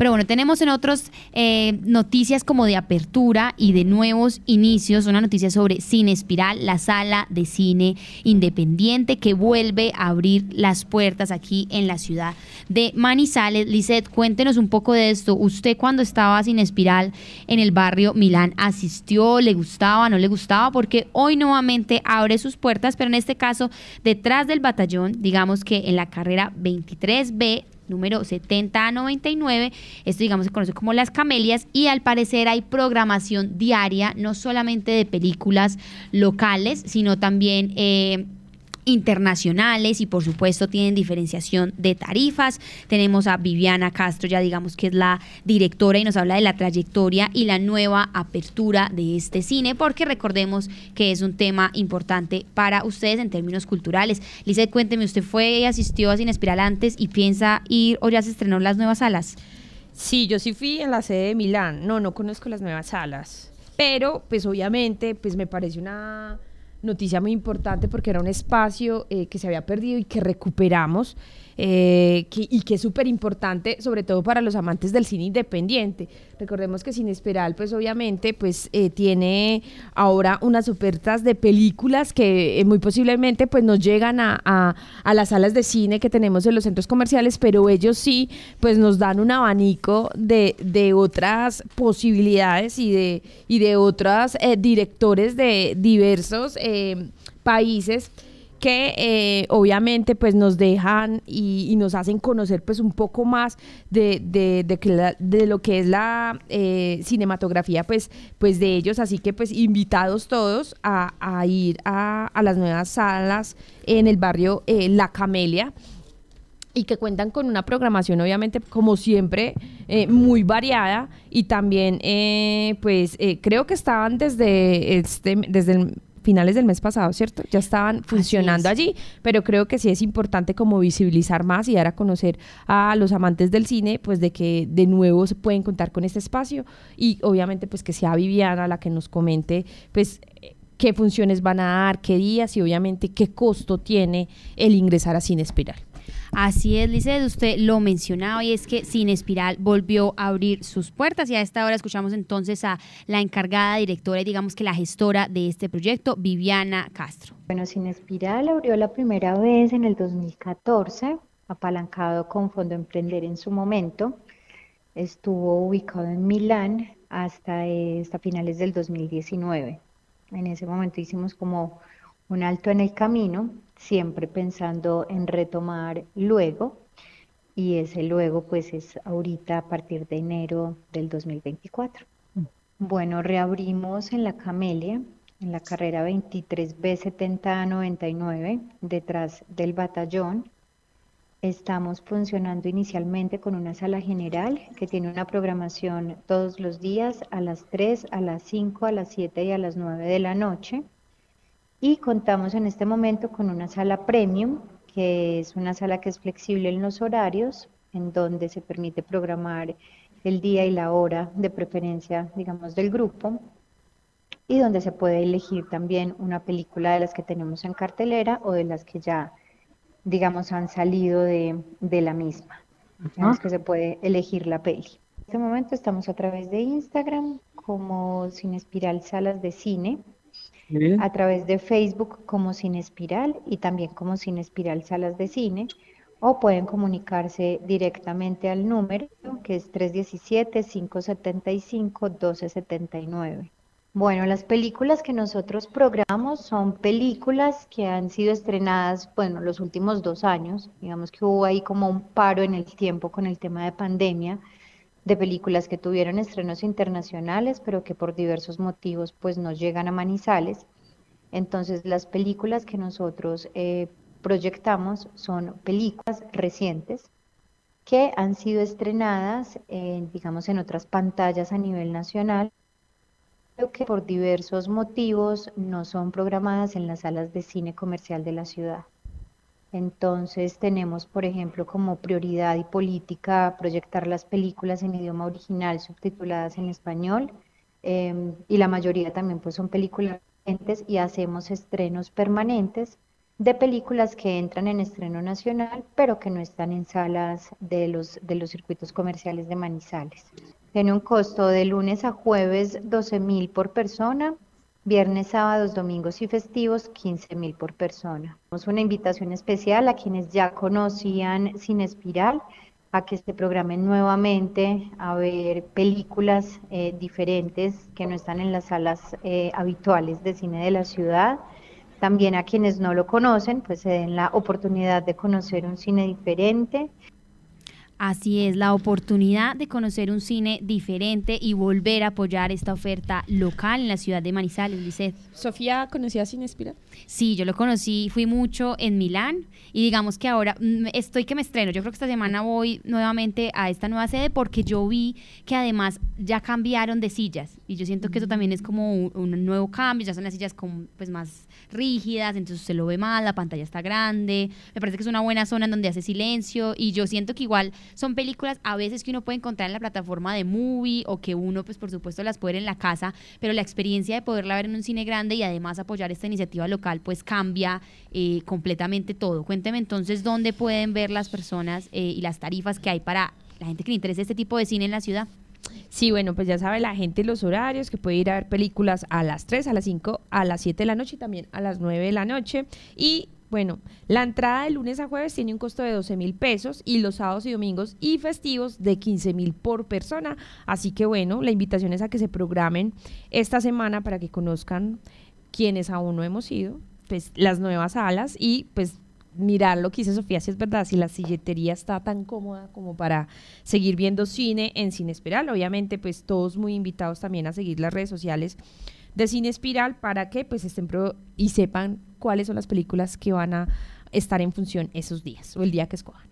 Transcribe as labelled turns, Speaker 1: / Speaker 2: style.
Speaker 1: Pero bueno, tenemos en otros eh, noticias como de apertura y de nuevos inicios, una noticia sobre Cine Espiral, la sala de cine independiente que vuelve a abrir las puertas aquí en la ciudad de Manizales. Lizeth, cuéntenos un poco de esto. Usted cuando estaba Cine Espiral en el barrio Milán, ¿asistió? ¿Le gustaba? ¿No le gustaba? Porque hoy nuevamente abre sus puertas, pero en este caso detrás del batallón, digamos que en la carrera 23B número 70 99. Esto, digamos, se conoce como Las Camelias y al parecer hay programación diaria, no solamente de películas locales, sino también... Eh, internacionales y por supuesto tienen diferenciación de tarifas. Tenemos a Viviana Castro, ya digamos que es la directora y nos habla de la trayectoria y la nueva apertura de este cine, porque recordemos que es un tema importante para ustedes en términos culturales. Lizeth, cuénteme, ¿usted fue y asistió a Cine Espiral antes y piensa ir o ya se estrenó las nuevas salas?
Speaker 2: Sí, yo sí fui en la sede de Milán. No, no conozco las nuevas salas, pero pues obviamente pues me parece una noticia muy importante porque era un espacio eh, que se había perdido y que recuperamos eh, y que es súper importante, sobre todo para los amantes del cine independiente. Recordemos que Sin Espiral, pues obviamente, pues eh, tiene ahora unas ofertas de películas que muy posiblemente pues nos llegan a, a, las salas de cine que tenemos en los centros comerciales, pero ellos sí pues nos dan un abanico de, de otras posibilidades y de, y de otros directores de diversos países que eh, obviamente pues nos dejan y, nos hacen conocer pues un poco más de, de, de, lo que es la eh, cinematografía pues, pues de ellos, así que pues invitados todos a, ir a, las nuevas salas en el barrio eh, La Camelia y que cuentan con una programación obviamente como siempre muy variada. Y también pues creo que estaban desde este desde el finales del mes pasado, ¿cierto? Ya estaban funcionando allí, pero creo que sí es importante como visibilizar más y dar a conocer a los amantes del cine, pues de que de nuevo se pueden contar con este espacio y obviamente pues que sea Viviana la que nos comente pues qué funciones van a dar, qué días y obviamente qué costo tiene el ingresar a Cine Espiral.
Speaker 1: Así es, Lice, usted lo mencionaba y es que Sin Espiral volvió a abrir sus puertas y a esta hora escuchamos entonces a la encargada directora y digamos que la gestora de este proyecto, Viviana Castro.
Speaker 3: Bueno, Sin Espiral abrió la primera vez en el 2014, apalancado con Fondo Emprender en su momento. Estuvo ubicado en Milán hasta, hasta finales del 2019. En ese momento hicimos como un alto en el camino, siempre pensando en retomar luego, y ese luego pues es ahorita a partir de enero del 2024. Bueno, reabrimos en la Camelia, en la carrera 23B7099, detrás del batallón. Estamos funcionando inicialmente con una sala general que tiene una programación todos los días a las 3, a las 5, a las 7 y a las 9 de la noche y contamos en este momento con una sala premium, que es una sala que es flexible en los horarios, en donde se permite programar el día y la hora de preferencia, digamos, del grupo, y donde se puede elegir también una película de las que tenemos en cartelera o de las que ya, digamos, han salido de, la misma. Uh que se puede elegir la peli. En este momento estamos a través de Instagram como Sin Espiral Salas de Cine a través de Facebook como Sin Espiral y también como Sin Espiral Salas de Cine o pueden comunicarse directamente al número que es 317-575-1279. Bueno, las películas que nosotros programamos son películas que han sido estrenadas, bueno, los últimos dos años. Digamos que hubo ahí como un paro en el tiempo con el tema de pandemia de películas que tuvieron estrenos internacionales, pero que por diversos motivos pues no llegan a Manizales. Entonces las películas que nosotros eh, proyectamos son películas recientes que han sido estrenadas, digamos, en otras pantallas a nivel nacional, pero que por diversos motivos no son programadas en las salas de cine comercial de la ciudad. Entonces tenemos, por ejemplo, como prioridad y política proyectar las películas en idioma original subtituladas en español em, y la mayoría también pues son películas y hacemos estrenos permanentes de películas que entran en estreno nacional, pero que no están en salas de los, de los circuitos comerciales de Manizales. Tiene un costo de lunes a jueves 12 mil por persona, viernes, sábados, domingos y festivos 15 mil por persona. Tenemos una invitación especial a quienes ya conocían Sin Espiral a que se programen nuevamente a ver películas eh, diferentes que no están en las salas eh, habituales de cine de la ciudad. También a quienes no lo conocen, pues se den la oportunidad de conocer un cine diferente,
Speaker 1: Así es, la oportunidad de conocer un cine diferente y volver a apoyar esta oferta local en la ciudad de Manizales, Lisset.
Speaker 2: Sofía, ¿conocía Cine Espiral?
Speaker 1: Sí, yo lo conocí, fui mucho en Milán y digamos que ahora mm, estoy que me estreno. Yo creo que esta semana voy nuevamente a esta nueva sede porque yo vi que además ya cambiaron de sillas y yo siento que eso también es como un, nuevo cambio, ya son las sillas como, pues más rígidas, entonces se lo ve mal, la pantalla está grande, me parece que es una buena zona en donde hace silencio y yo siento que igual son películas a veces que uno puede encontrar en la plataforma de movie o que uno, pues por supuesto, las puede ver en la casa, pero la experiencia de poderla ver en un cine grande y además apoyar esta iniciativa local, pues cambia eh, completamente todo. Cuénteme entonces dónde pueden ver las personas eh, y las tarifas que hay para la gente que le interesa este tipo de cine en la ciudad.
Speaker 2: Sí, bueno, pues ya sabe la gente los horarios, que puede ir a ver películas a las 3, a las 5, a las 7 de la noche y también a las 9 de la noche. Y bueno, la entrada de lunes a jueves tiene un costo de 12 mil pesos y los sábados y domingos y festivos de 15 mil por persona. Así que bueno, la invitación es a que se programen esta semana para que conozcan quienes aún no hemos ido, pues las nuevas salas y pues mirar lo que dice Sofía, si es verdad, si la silletería está tan cómoda como para seguir viendo cine en Cine Espiral. Obviamente, pues todos muy invitados también a seguir las redes sociales de Cine Espiral para que pues estén pro y sepan cuáles son las películas que van a estar en función esos días o el día que escojan.